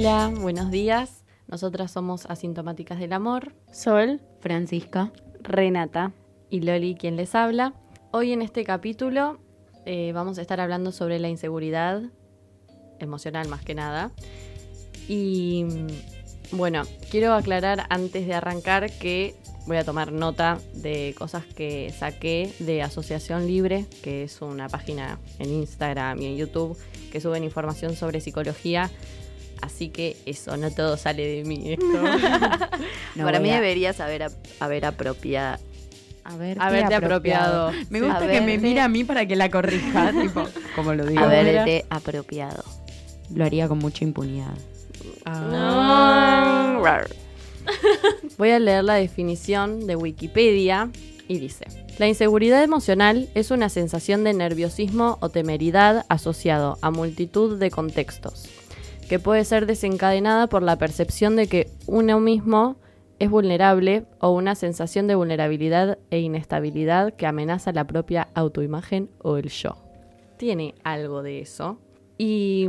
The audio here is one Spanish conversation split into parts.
Hola, buenos días. Nosotras somos Asintomáticas del Amor. Sol, Francisca. Renata. Y Loli, quien les habla. Hoy en este capítulo eh, vamos a estar hablando sobre la inseguridad emocional más que nada. Y mm, bueno, quiero aclarar antes de arrancar que voy a tomar nota de cosas que saqué de Asociación Libre, que es una página en Instagram y en YouTube que suben información sobre psicología. Así que eso, no todo sale de mí. esto. No Para mí a- deberías haber, ap- haber apropiado. Haberte Haberte apropiado. Me Sí. gusta que me mira a mí para que la corrija, tipo, como lo digo. Haberte apropiado. Lo haría con mucha impunidad. Ah. Rar. Voy a leer la definición de Wikipedia y dice, la inseguridad emocional es una sensación de nerviosismo o temeridad asociado a multitud de contextos, que puede ser desencadenada por la percepción de que uno mismo es vulnerable o una sensación de vulnerabilidad e inestabilidad que amenaza la propia autoimagen o el yo. Tiene algo de eso. Y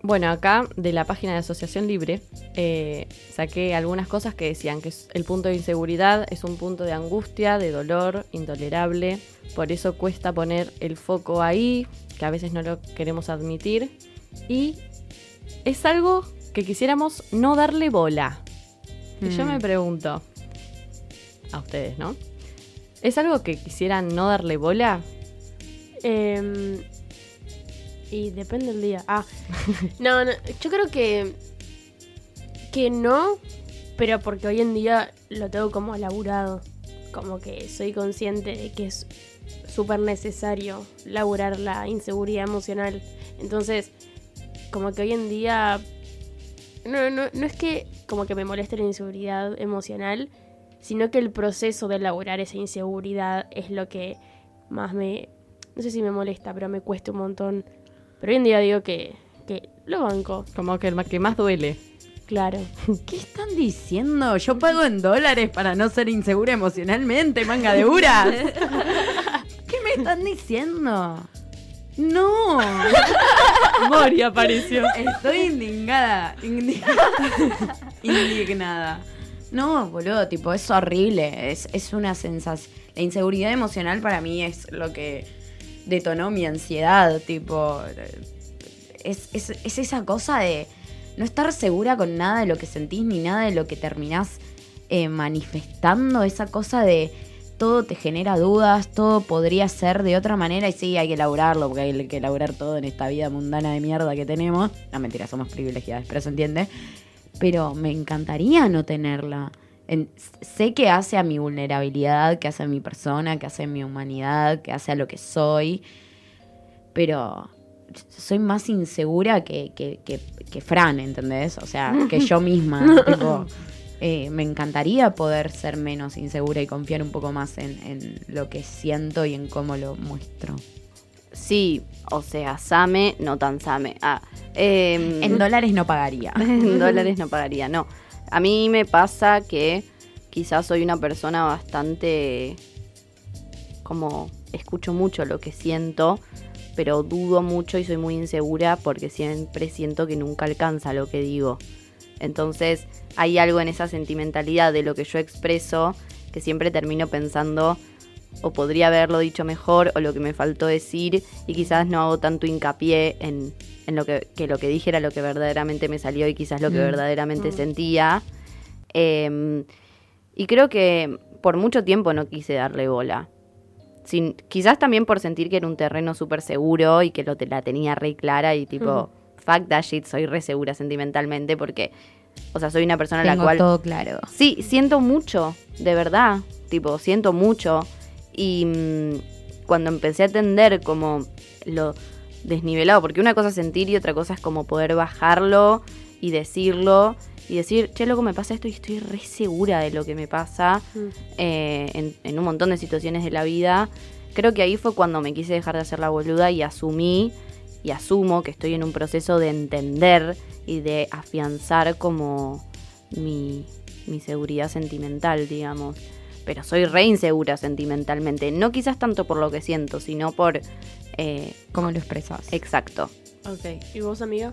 bueno, acá de la página de Asociación Libre eh, saqué algunas cosas que decían que el punto de inseguridad es un punto de angustia, de dolor, intolerable. Por eso cuesta poner el foco ahí, que a veces no lo queremos admitir. Y es algo que quisiéramos no darle bola. Y yo Mm. me pregunto, a ustedes, ¿no? ¿Es algo que quisieran no darle bola? Em, y depende del día. Ah, no, no, yo creo que que no, pero porque hoy en día lo tengo como laburado. Como que soy consciente de que es súper necesario laburar la inseguridad emocional. Entonces, como que hoy en día no, no, no es que como que me moleste la inseguridad emocional, sino que el proceso de elaborar esa inseguridad es lo que más me... No sé si me molesta, pero me cuesta un montón. Pero hoy en día digo que, que lo banco, Como que el que más duele. claro. ¿Qué están diciendo? Yo pago en dólares para no ser insegura emocionalmente, manga de uras. ¿Qué me están diciendo? No, Mori apareció. estoy indignada. Indignada. indignada. No, boludo, tipo, es horrible. Es, es una sensación. La inseguridad emocional para mí es lo que detonó mi ansiedad. Tipo, es, es, es esa cosa de no estar segura con nada de lo que sentís ni nada de lo que terminás eh, manifestando. Esa cosa de todo te genera dudas, todo podría ser de otra manera y sí, hay que elaborarlo, porque hay que elaborar todo en esta vida mundana de mierda que tenemos. No, mentira, somos privilegiadas, pero se entiende. Pero me encantaría no tenerla. En- sé que hace a mi vulnerabilidad, que hace a mi persona, que hace a mi humanidad, que hace a lo que soy, pero soy más insegura que, que, que, que Fran, ¿entendés? O sea, que yo misma. tipo, eh, me encantaría poder ser menos insegura y confiar un poco más en, en lo que siento y en cómo lo muestro. Sí, o sea, Same, no tan Same. Ah, em, En dólares no pagaría. en dólares no pagaría, no. A mí me pasa que quizás soy una persona bastante como escucho mucho lo que siento, pero dudo mucho y soy muy insegura porque siempre siento que nunca alcanza lo que digo. Entonces hay algo en esa sentimentalidad de lo que yo expreso que siempre termino pensando o podría haberlo dicho mejor o lo que me faltó decir y quizás no hago tanto hincapié en, en lo que, que lo que dije era lo que verdaderamente me salió y quizás lo que Mm. verdaderamente sentía. Eh, y creo que por mucho tiempo no quise darle bola. Sin, quizás también por sentir que era un terreno súper seguro y que lo la tenía re clara y tipo, fuck that shit, soy re segura sentimentalmente porque, o sea, soy una persona a la Tengo cual... todo claro. Sí, siento mucho, de verdad. Tipo, siento mucho. Y mm, cuando empecé a entender como lo desnivelado, porque una cosa es sentir y otra cosa es como poder bajarlo y decirlo y decir, che, loco, me pasa esto y estoy re segura de lo que me pasa Mm. eh, en, en un montón de situaciones de la vida. Creo que ahí fue cuando me quise dejar de hacer la boluda y asumí y asumo que estoy en un proceso de entender y de afianzar como mi, mi seguridad sentimental, digamos. Pero soy re insegura sentimentalmente. No quizás tanto por lo que siento, sino por... eh, ¿Cómo lo expresas? exacto. Ok. ¿Y vos, amiga?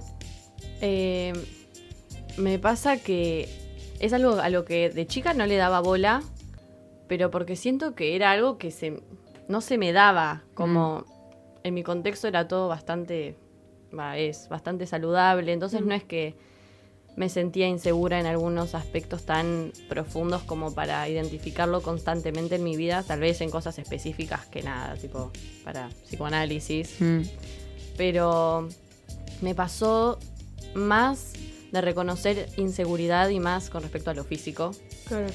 Eh, Me pasa que es algo a lo que de chica no le daba bola, pero porque siento que era algo que se, no se me daba. Como en mi contexto era todo bastante, va, es bastante saludable. Entonces no es que me sentía insegura en algunos aspectos tan profundos como para identificarlo constantemente en mi vida, tal vez en cosas específicas que nada, tipo para psicoanálisis. Mm. Pero me pasó más de reconocer inseguridad y más con respecto a lo físico. Claro.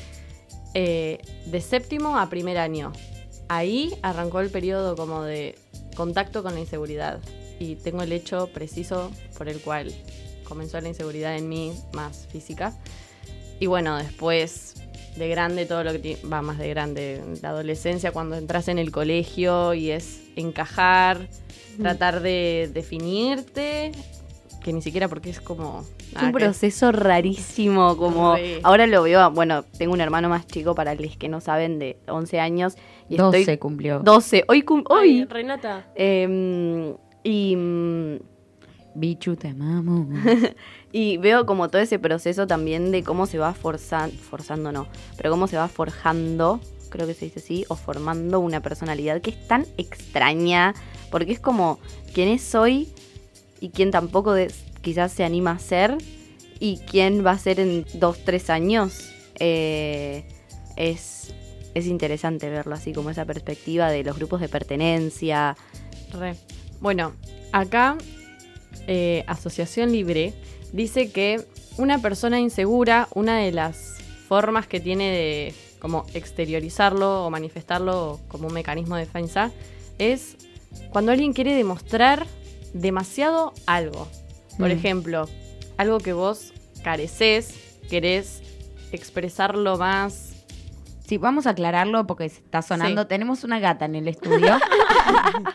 Eh, de séptimo a primer año. Ahí arrancó el periodo como de contacto con la inseguridad. Y tengo el hecho preciso por el cual comenzó la inseguridad en mí más física. Y bueno, después de grande, todo lo que va más de grande, la adolescencia, cuando entras en el colegio y es encajar, tratar de definirte, que ni siquiera porque es como... Es un que- proceso rarísimo, como Re. ahora lo veo, bueno, tengo un hermano más chico para los que no saben de 11 años y 12 estoy cumplió. 12, hoy cum- Ay, hoy Renata. Em, y mm, Bichu, te amamos. y veo como todo ese proceso también de cómo se va forzando, forzando no, pero cómo se va forjando, creo que se dice así, o formando una personalidad que es tan extraña, porque es como quién es hoy y quién tampoco quizás se anima a ser y quién va a ser en dos, tres años. Eh, es, es interesante verlo así, como esa perspectiva de los grupos de pertenencia. Bueno, acá eh, Asociación Libre dice que una persona insegura, una de las formas que tiene de como exteriorizarlo o manifestarlo como un mecanismo de defensa es cuando alguien quiere demostrar demasiado algo. Por Mm. ejemplo, algo que vos careces, querés expresarlo más. Sí, vamos a aclararlo porque se está sonando. Sí. Tenemos una gata en el estudio.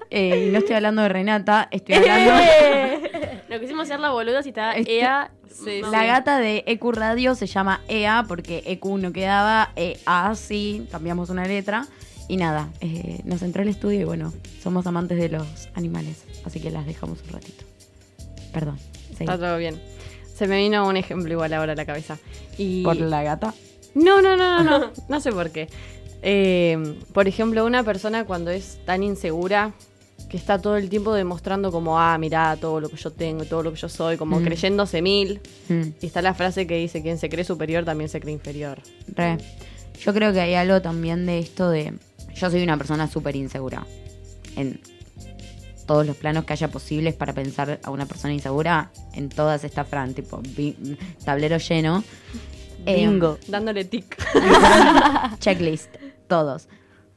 Eh, y no estoy hablando de Renata, estoy hablando Lo quisimos hacer la boluda si está Este- EA. Sí. La gata de EQ Radio se llama EA porque EQ no quedaba, EA sí, cambiamos una letra. Y nada, eh, nos entró el estudio y bueno, somos amantes de los animales, así que las dejamos un ratito. Perdón. seguí. Está todo bien. Se me vino un ejemplo igual ahora a la cabeza. Y... ¿Por la gata? No, no, no, no, no. No sé por qué. Eh, por ejemplo, una persona cuando es tan insegura que está todo el tiempo demostrando como, ah, mirá, todo lo que yo tengo, todo lo que yo soy, como Mm. creyéndose mil. Mm, Y está la frase que dice, quien se cree superior también se cree inferior. re. Yo creo que hay algo también de esto de... Yo soy una persona súper insegura. En todos los planos que haya posibles para pensar a una persona insegura, en todas está Fran, tipo, tablero lleno. Em, Bingo. Dándole tic. checklist, todos.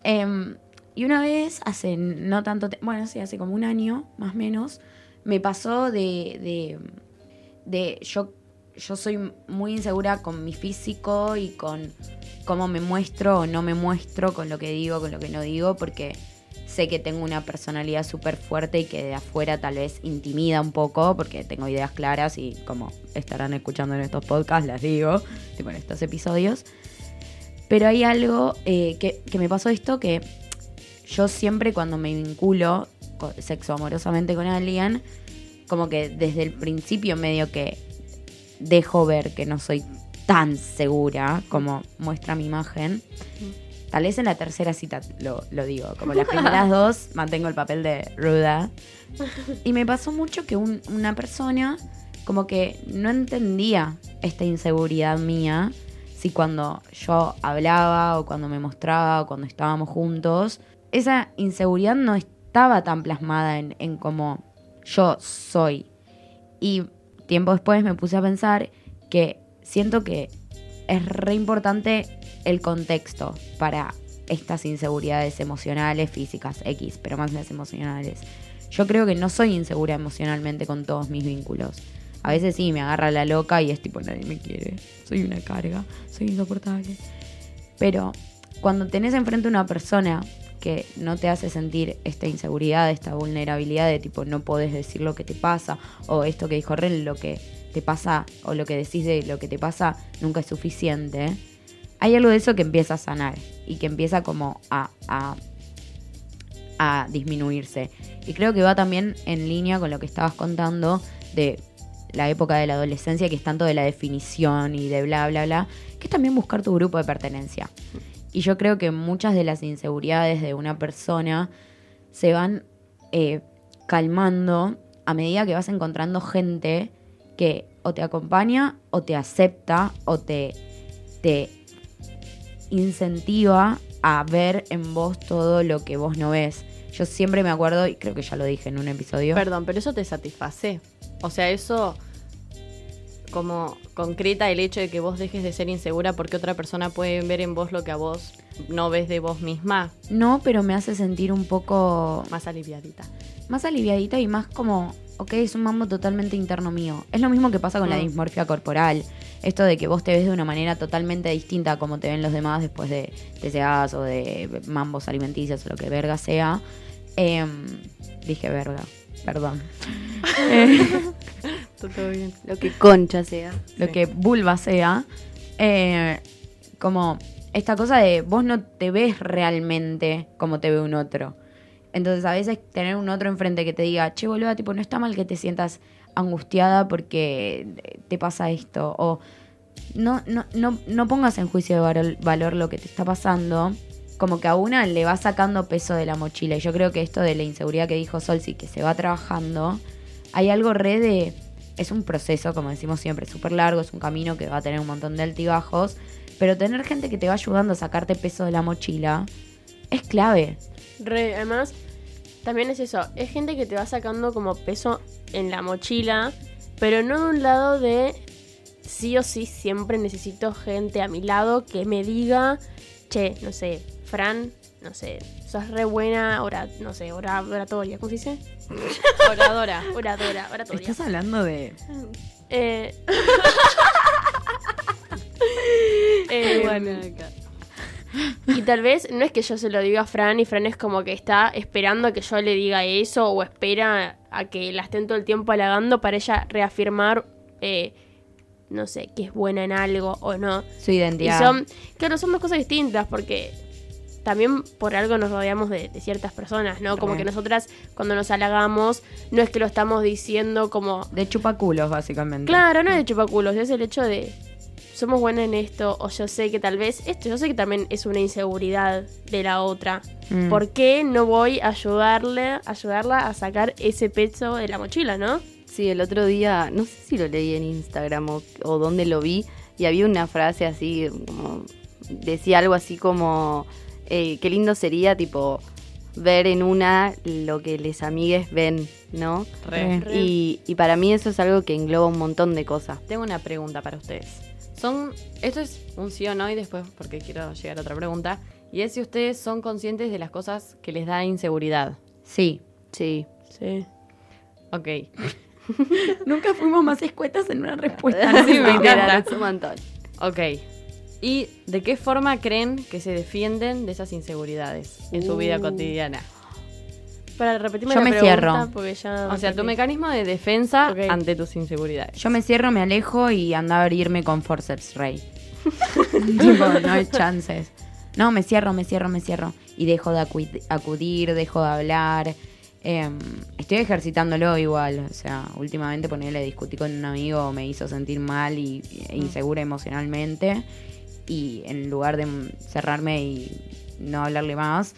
Em, y una vez, hace no tanto tiempo, bueno, sí, hace como un año, más o menos, me pasó de, de, de yo, yo soy muy insegura con mi físico y con cómo me muestro o no me muestro, con lo que digo, con lo que no digo, porque sé que tengo una personalidad súper fuerte y que de afuera tal vez intimida un poco, porque tengo ideas claras y como estarán escuchando en estos podcasts, las digo, tipo en estos episodios. Pero hay algo eh, que, que me pasó esto que yo siempre cuando me vinculo sexo amorosamente con alguien, como que desde el principio medio que dejo ver que no soy tan segura como muestra mi imagen. Tal vez en la tercera cita lo, lo digo, como las primeras dos mantengo el papel de ruda. Y me pasó mucho que un- una persona como que no entendía esta inseguridad mía si cuando yo hablaba o cuando me mostraba o cuando estábamos juntos, esa inseguridad no estaba tan plasmada en, en cómo yo soy. Y tiempo después me puse a pensar que siento que es re importante el contexto para estas inseguridades emocionales, físicas, X, pero más las emocionales. Yo creo que no soy insegura emocionalmente con todos mis vínculos. A veces sí, me agarra la loca y es tipo, nadie me quiere. Soy una carga, soy insoportable. Pero cuando tenés enfrente a una persona que no te hace sentir esta inseguridad, esta vulnerabilidad de tipo, no podés decir lo que te pasa, o esto que dijo Ren, lo que te pasa, o lo que decís de lo que te pasa nunca es suficiente, hay algo de eso que empieza a sanar y que empieza como a, a, disminuirse. Y creo que va también en línea con lo que estabas contando de la época de la adolescencia, que es tanto de la definición y de bla, bla, bla, que es también buscar tu grupo de pertenencia. Y yo creo que muchas de las inseguridades de una persona se van eh, calmando a medida que vas encontrando gente que o te acompaña o te acepta o te, te incentiva a ver en vos todo lo que vos no ves. Yo siempre me acuerdo, y creo que ya lo dije en un episodio. Perdón, pero eso te satisface. O sea, eso como concreta el hecho de que vos dejes de ser insegura porque otra persona puede ver en vos lo que a vos no ves de vos misma. No, pero me hace sentir un poco Más aliviadita. más aliviadita y más como, ok, es un mambo totalmente interno mío. Es lo mismo que pasa con la Mm. dismorfia corporal. Esto de que vos te ves de una manera totalmente distinta a como te ven los demás después de TCAs o de mambos alimenticios o lo que verga sea. Em, dije verga, perdón. Eh, Todo bien. Lo que concha sea. lo Sí. que vulva sea. eh, como esta cosa de vos no te ves realmente como te ve un otro. Entonces a veces tener un otro enfrente que te diga, che boluda, tipo, no está mal que te sientas angustiada porque te pasa esto. O no, no, no, no pongas en juicio de valor, valor lo que te está pasando. Como que a una le va sacando peso de la mochila. Y yo creo que esto de la inseguridad que dijo Solsi, que se va trabajando, hay algo re de. Es un proceso, como decimos siempre, súper largo, es un camino que va a tener un montón de altibajos. Pero tener gente que te va ayudando a sacarte peso de la mochila es clave. Re, además, también es eso. Es gente que te va sacando como peso en la mochila, pero no de un lado de sí o sí siempre necesito gente a mi lado que me diga, che, no sé, Fran, no sé, sos re buena, ora, no sé, ora, oratoria, ¿cómo se dice? Oradora. Oradora, oratoria. hablando de. Eh, eh, Bueno, acá. Y tal vez no es que yo se lo diga a Fran y Fran es como que está esperando a que yo le diga eso o espera a que la estén todo el tiempo halagando para ella reafirmar, eh, no sé, que es buena en algo o no. Su Y identidad. son, claro, son dos cosas distintas porque también por algo nos rodeamos de, de ciertas personas, ¿no? Como que nosotras cuando nos halagamos no es que lo estamos diciendo como De chupaculos, básicamente. Claro, no es de chupaculos, es el hecho de somos buenas en esto, o yo sé que tal vez esto, yo sé que también es una inseguridad de la otra. Mm. ¿Por qué no voy a ayudarle, ayudarla a sacar ese peso de la mochila, no? Sí, el otro día, no sé si lo leí en Instagram o, o dónde lo vi, y había una frase así, como, decía algo así como, eh, qué lindo sería, tipo, ver en una lo que les amigues ven, ¿no? Re. Re. Y, y para mí eso es algo que engloba un montón de cosas. Tengo una pregunta para ustedes. Son, esto es un sí o no y después porque quiero llegar a otra pregunta. Y es si ustedes son conscientes de las cosas que les da inseguridad. Sí. Sí. Sí. Ok. Nunca fuimos más escuetas en una respuesta. Sí, me encanta. un montón. Ok. ¿Y de qué forma creen que se defienden de esas inseguridades en su vida Uh. cotidiana? Para repetirme Yo la me pregunta, cierro. porque ya O sea, tu mecanismo de defensa ante tus inseguridades. Yo me cierro, me alejo y anda a abrirme con forceps, rey. tipo, no hay chances. No, me cierro, me cierro, me cierro. Y dejo de acu- acudir, dejo de hablar. Em, estoy ejercitándolo igual. O sea, últimamente ponerle discutí con un amigo me hizo sentir mal y, e insegura emocionalmente. Y en lugar de cerrarme y no hablarle más,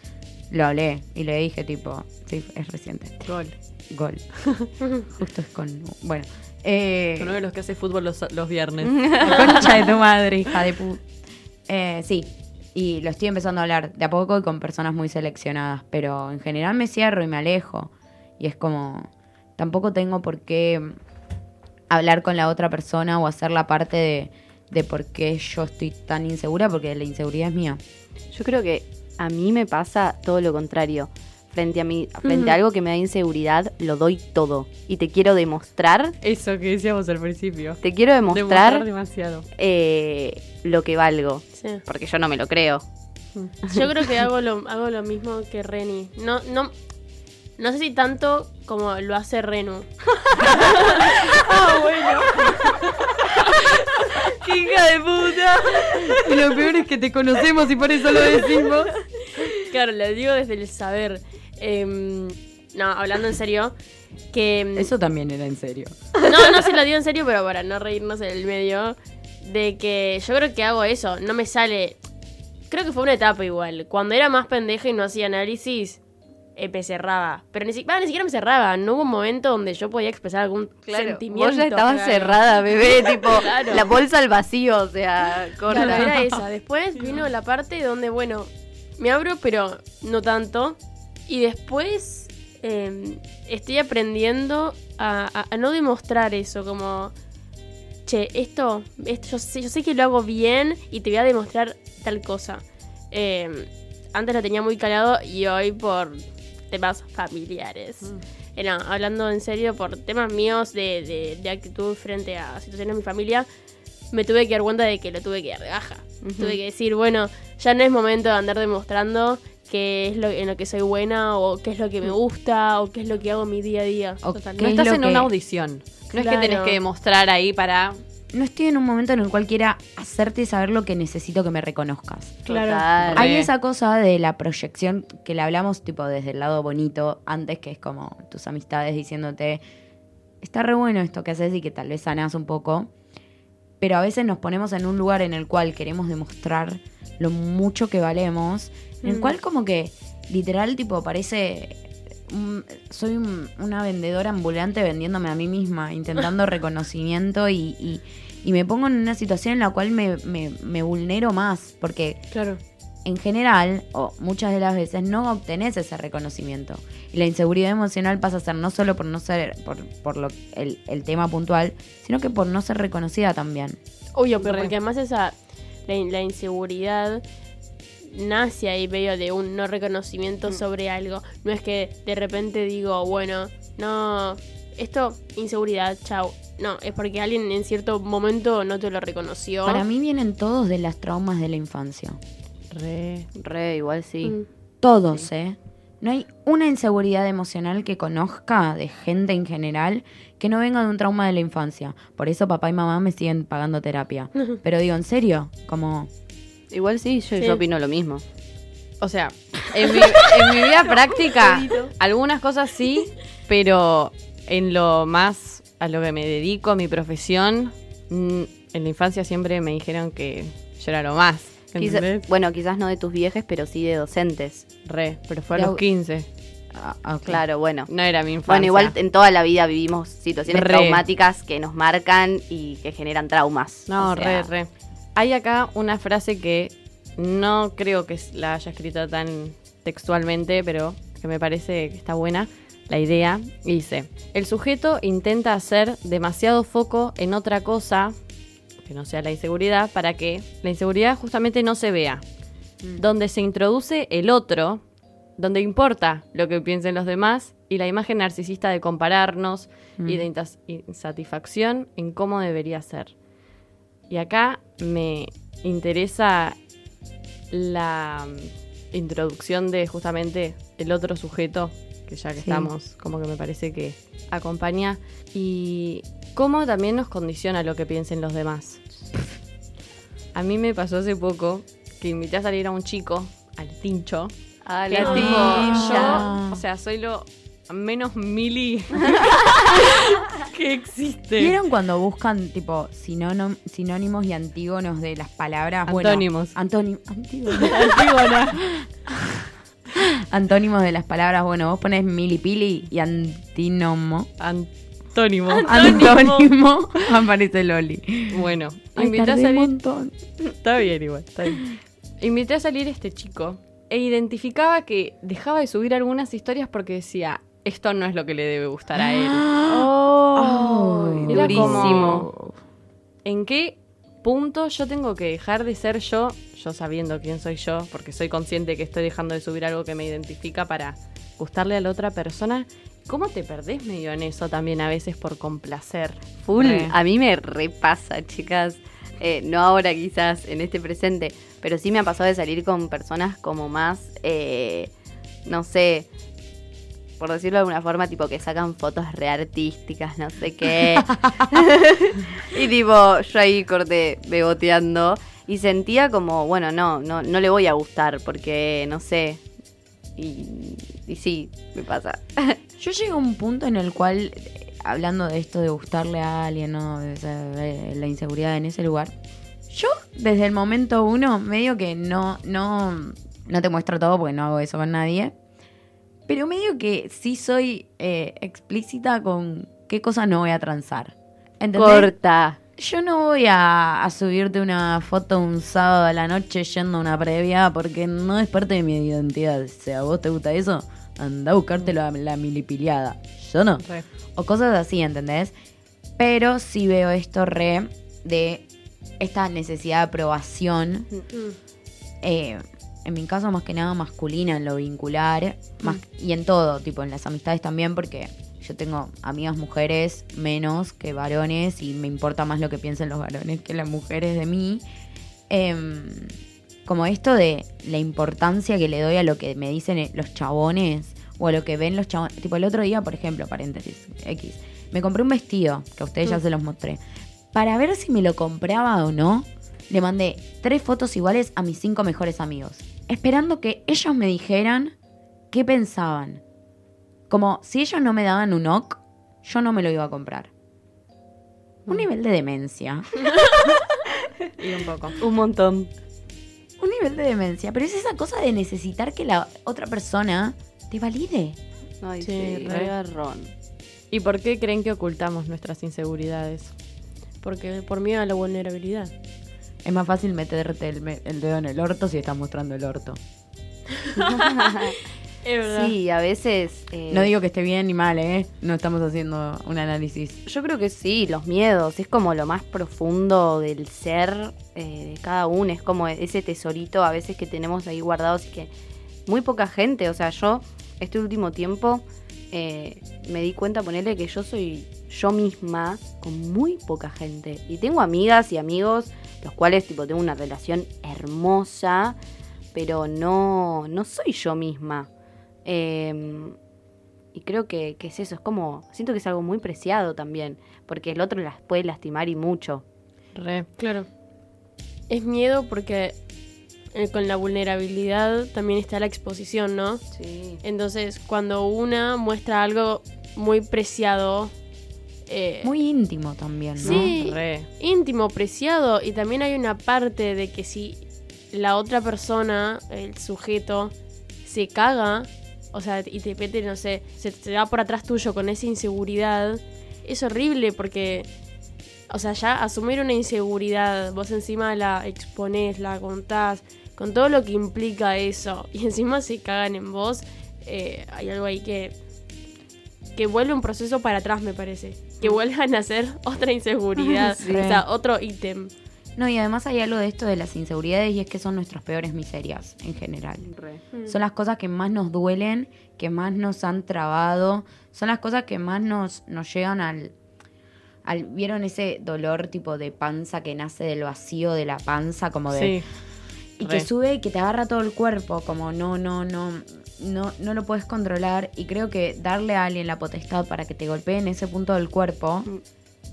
lo hablé. Y le dije tipo, sí, es reciente. Gol. Gol. Justo es con... Bueno. Eh, Uno de los que hace fútbol los, los viernes. Concha de tu madre, hija de puta. Eh, sí, y lo estoy empezando a hablar de a poco y con personas muy seleccionadas, pero en general me cierro y me alejo. Y es como, tampoco tengo por qué hablar con la otra persona o hacer la parte de, de por qué yo estoy tan insegura, porque la inseguridad es mía. Yo creo que a mí me pasa todo lo contrario. Frente a mí, frente a algo que me da inseguridad, lo doy todo. Y te quiero demostrar, Eso que decíamos al principio. te quiero Demostrar demostrar demasiado. eh, lo que valgo. Sí. Porque yo no me lo creo. Yo creo que hago lo, hago lo mismo que Reni. No, no, no sé si tanto como lo hace Renu. Ah, bueno. ¡Hija de puta! Y lo peor es que te conocemos y por eso lo decimos. Claro, lo digo desde el saber. Em, no, hablando en serio, que... mm, Eso también era en serio. No, no se lo digo en serio, pero para no reírnos en el medio, de que yo creo que hago eso, no me sale... Creo que fue una etapa igual. Cuando era más pendeja y no hacía análisis, me cerraba. Pero ni, si- bah, ni siquiera me cerraba. No hubo un momento donde yo podía expresar algún sentimiento. vos ya estabas claro. cerrada, bebé, tipo, Claro. la bolsa al vacío, o sea, corta. Claro, era esa. Después vino la parte donde, bueno, me abro, pero no tanto. Y después eh, estoy aprendiendo a, a- a no demostrar eso, como, che, esto, esto yo, sé, yo sé que lo hago bien y te voy a demostrar tal cosa. Eh, antes lo tenía muy calado y hoy por temas familiares. Eh, no, hablando en serio, por temas míos de, de- de actitud frente a situaciones de mi familia, me tuve que dar cuenta de que lo tuve que dar de baja. Tuve que decir, bueno, ya no es momento de andar demostrando qué es lo en lo que soy buena o qué es lo que me gusta o qué es lo que hago en mi día a día. O No es estás en que- una audición. No es que tenés que demostrar ahí para. No estoy en un momento en el cual quiera hacerte saber lo que necesito que me reconozcas. Claro. Total. Hay esa cosa de la proyección que le hablamos tipo desde el lado bonito antes, que es como tus amistades diciéndote, está re bueno esto que haces y que tal vez sanás un poco, pero a veces nos ponemos en un lugar en el cual queremos demostrar lo mucho que valemos, en el Mm. cual como que literal tipo parece... un- soy un- una vendedora ambulante vendiéndome a mí misma, intentando reconocimiento y, y- y me pongo en una situación en la cual me, me- me vulnero más, porque Claro. en general, o muchas de las veces, no obtenés ese reconocimiento. Y la inseguridad emocional pasa a ser no solo por no ser, por, por lo, el, el tema puntual, sino que por no ser reconocida también. Obvio, pero porque además esa la, la inseguridad nace ahí medio de un no reconocimiento sobre algo. No es que de repente digo, bueno, no, esto, inseguridad, chau. No, es porque alguien en cierto momento no te lo reconoció. Para mí vienen todos de las traumas de la infancia. Re. Re, igual sí. Mm. Todos, ¿eh? No hay una inseguridad emocional que conozca de gente en general que no venga de un trauma de la infancia. Por eso papá y mamá me siguen pagando terapia. Pero digo, en serio, como... Igual sí, yo, Sí. yo opino lo mismo. O sea, en mi, en mi vida práctica, algunas cosas sí, pero en lo más a lo que me dedico, mi profesión, mm, en la infancia siempre me dijeron que yo era lo más. Bueno, quizás no de tus viejes, pero sí de docentes. Re, pero fue a los au- 15. ah, ah. Claro, bueno. No era mi infancia. Bueno, igual en toda la vida vivimos situaciones Re. traumáticas que nos marcan y que generan traumas. No, O sea, re, re. Hay acá una frase que no creo que la haya escrito tan textualmente, pero que me parece que está buena la idea. Y dice, el sujeto intenta hacer demasiado foco en otra cosa, que no sea la inseguridad, para que la inseguridad justamente no se vea. Donde se introduce el otro, donde importa lo que piensen los demás y la imagen narcisista de compararnos y de intas- insatisfacción en cómo debería ser. Y acá me interesa la mm, introducción de justamente el otro sujeto, que ya que Sí. estamos, como que me parece que acompaña, y cómo también nos condiciona lo que piensen los demás. A mí me pasó hace poco que invité a salir a un chico, al tincho, Ah, que la tipo, tincha. yo, o sea, soy lo menos mili que existe. ¿Vieron cuando buscan tipo sinónimo- sinónimos y antígonos de las palabras? Bueno, Antónimos. antónim- antígonos. Antígonas. Antónimos de las palabras, bueno, vos pones milipili y antínomo. Antónimo. Antónimo aparece Loli. Bueno, Ay, invité a un salir. montón. Está bien, igual. Está bien. Invité a salir este chico e identificaba que dejaba de subir algunas historias porque decía, esto no es lo que le debe gustar a él. Ay, Era durísimo. como, ¿En qué punto yo tengo que dejar de ser yo, yo sabiendo quién soy yo, porque soy consciente que estoy dejando de subir algo que me identifica para gustarle a la otra persona? ¿Cómo te perdés medio en eso también a veces por complacer? Full, Re. a mí me repasa, chicas. Eh, no ahora quizás en este presente, pero sí me ha pasado de salir con personas como más, eh, no sé, por decirlo de alguna forma, tipo que sacan fotos re artísticas, no sé qué. y tipo, yo ahí corté beboteando y sentía como, bueno, no, no, no le voy a gustar porque, no sé. Y, y sí, me pasa. Yo llego a un punto en el cual, hablando de esto de gustarle a alguien, ¿no? de, esa- de la inseguridad en ese lugar, yo desde el momento uno medio que no, no, no te muestro todo porque no hago eso con nadie, pero medio que sí soy eh, explícita con qué cosas no voy a transar. ¿Entendés? Corta. Yo no voy a, a subirte una foto un sábado a la noche yendo a una previa porque no es parte de mi identidad. O sea, ¿a vos te gusta eso? Anda a buscarte la, la milipiliada. Yo no. Re. O cosas así, ¿entendés? Pero sí veo esto re de esta necesidad de aprobación. Mm. eh, en mi caso, más que nada masculina en lo vincular. Más, Y en todo, tipo en las amistades también, porque yo tengo amigas mujeres menos que varones y me importa más lo que piensen los varones que las mujeres de mí. Em, como esto de la importancia que le doy a lo que me dicen eh, los chabones o a lo que ven los chabones. Tipo, el otro día, por ejemplo, paréntesis, X, me compré un vestido, que a ustedes ya se los mostré. Para ver si me lo compraba o no, le mandé tres fotos iguales a mis cinco mejores amigos, esperando que ellos me dijeran qué pensaban. Como si ellos no me daban un ok, yo no me lo iba a comprar. Un nivel de demencia. Y un poco. Un montón. Un nivel de demencia. Pero es esa cosa de necesitar que la otra persona te valide. Ay, Sí, sí, re. re garrón. ¿Y por qué creen que ocultamos nuestras inseguridades? Porque por miedo a la vulnerabilidad. Es más fácil meterte el, me- el dedo en el orto si estás mostrando el orto. Sí, a veces. eh, No digo que esté bien ni mal, ¿eh? No estamos haciendo un análisis. Yo creo que sí, los miedos. Es como lo más profundo del ser eh, de cada uno. Es como ese tesorito a veces que tenemos ahí guardados y que muy poca gente. O sea, yo este último tiempo eh, me di cuenta, ponerle que yo soy yo misma con muy poca gente. Y tengo amigas y amigos, los cuales tipo tengo una relación hermosa, pero no, no soy yo misma. Eh, y creo que, que es eso, es como, siento que es algo muy preciado también, porque el otro las puede lastimar y mucho. Re. Claro. Es miedo porque eh, con la vulnerabilidad también está la exposición, ¿no? Sí. Entonces, cuando una muestra algo muy preciado, eh, Muy íntimo también, ¿no? Sí. Re. íntimo, preciado, y también hay una parte de que si la otra persona, el sujeto, se caga, o sea, y te mete, no sé, se te va por atrás tuyo con esa inseguridad, es horrible porque, o sea, ya asumir una inseguridad, vos encima la exponés, la contás, con todo lo que implica eso, y encima se cagan en vos, eh, hay algo ahí que, que vuelve un proceso para atrás, me parece. Que vuelvan a ser otra inseguridad, Sí. o sea, otro ítem. No, y además hay algo de esto de las inseguridades y es que son nuestras peores miserias en general. Son las cosas que más nos duelen, que más nos han trabado, son las cosas que más nos, nos llegan al, al... ¿Vieron ese dolor tipo de panza que nace del vacío de la panza? Como de... Sí. Y re. que sube y que te agarra todo el cuerpo, como no, no, no, no, no lo puedes controlar. Y creo que darle a alguien la potestad para que te golpee en ese punto del cuerpo Mm.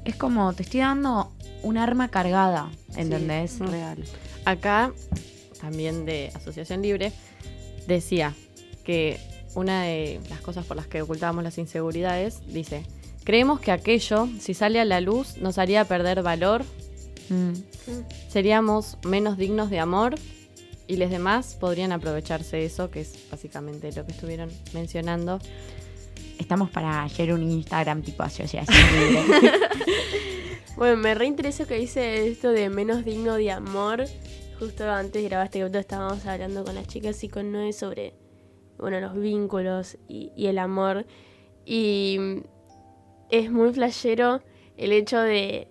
es como te estoy dando un arma cargada, ¿entendés? Real. Acá, también de Asociación Libre, decía que una de las cosas por las que ocultábamos las inseguridades, dice, creemos que aquello, si sale a la luz, nos haría perder valor, Mm. seríamos menos dignos de amor y los demás podrían aprovecharse de eso, que es básicamente lo que estuvieron mencionando. Estamos para hacer un Instagram tipo asociación libre. Bueno, me reinteresa que dice esto de menos digno de amor. Justo antes de grabar este capítulo estábamos hablando con las chicas y con Noé sobre bueno, los vínculos y, y el amor. Y es muy flashero el hecho de,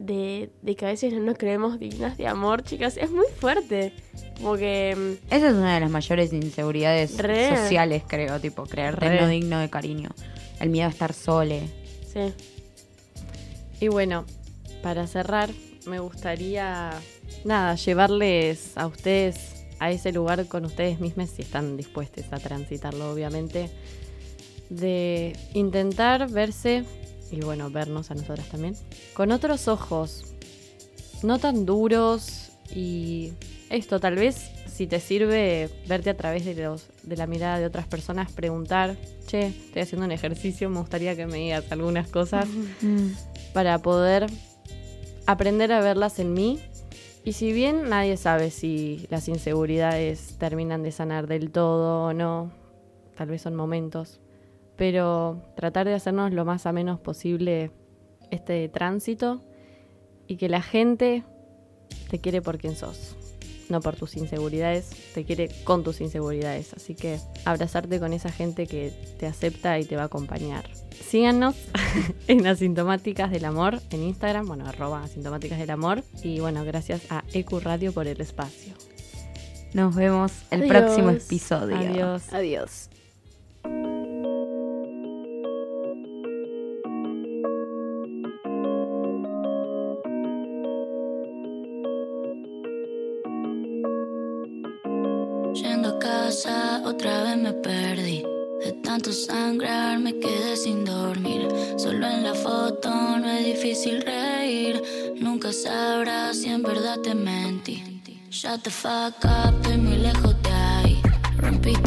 de, de que a veces no nos creemos dignas de amor, chicas. Es muy fuerte. Como que... mm, Esa es una de las mayores inseguridades Re. sociales, creo, tipo, creerte Re. no digno de cariño. El miedo a estar sole. Sí. Y bueno, para cerrar, me gustaría, nada, llevarles a ustedes a ese lugar con ustedes mismos, si están dispuestos a transitarlo, obviamente, de intentar verse, y bueno, vernos a nosotras también, con otros ojos, no tan duros y esto, tal vez si te sirve verte a través de, los, de la mirada de otras personas, preguntar, che, estoy haciendo un ejercicio, me gustaría que me digas algunas cosas para poder aprender a verlas en mí. Y si bien nadie sabe si las inseguridades terminan de sanar del todo o no, tal vez son momentos, pero tratar de hacernos lo más a menos posible este tránsito y que la gente te quiere por quien sos, no por tus inseguridades, te quiere con tus inseguridades. Así que abrazarte con esa gente que te acepta y te va a acompañar. Síganos en Asintomáticas del Amor en Instagram, bueno, arroba Asintomáticas del Amor. Y bueno, gracias a Ecu Radio por el espacio. Nos vemos el Adiós. próximo episodio. Adiós. Adiós. Te mentí. Shut the fuck up, estoy muy lejos de ahí. Rompiste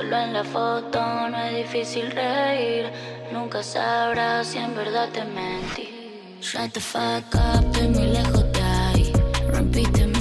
Solo en la foto no es difícil reír. Nunca sabrás si en verdad te mentí. Shut the fuck up, estoy muy lejos de ahí. Rompiste mi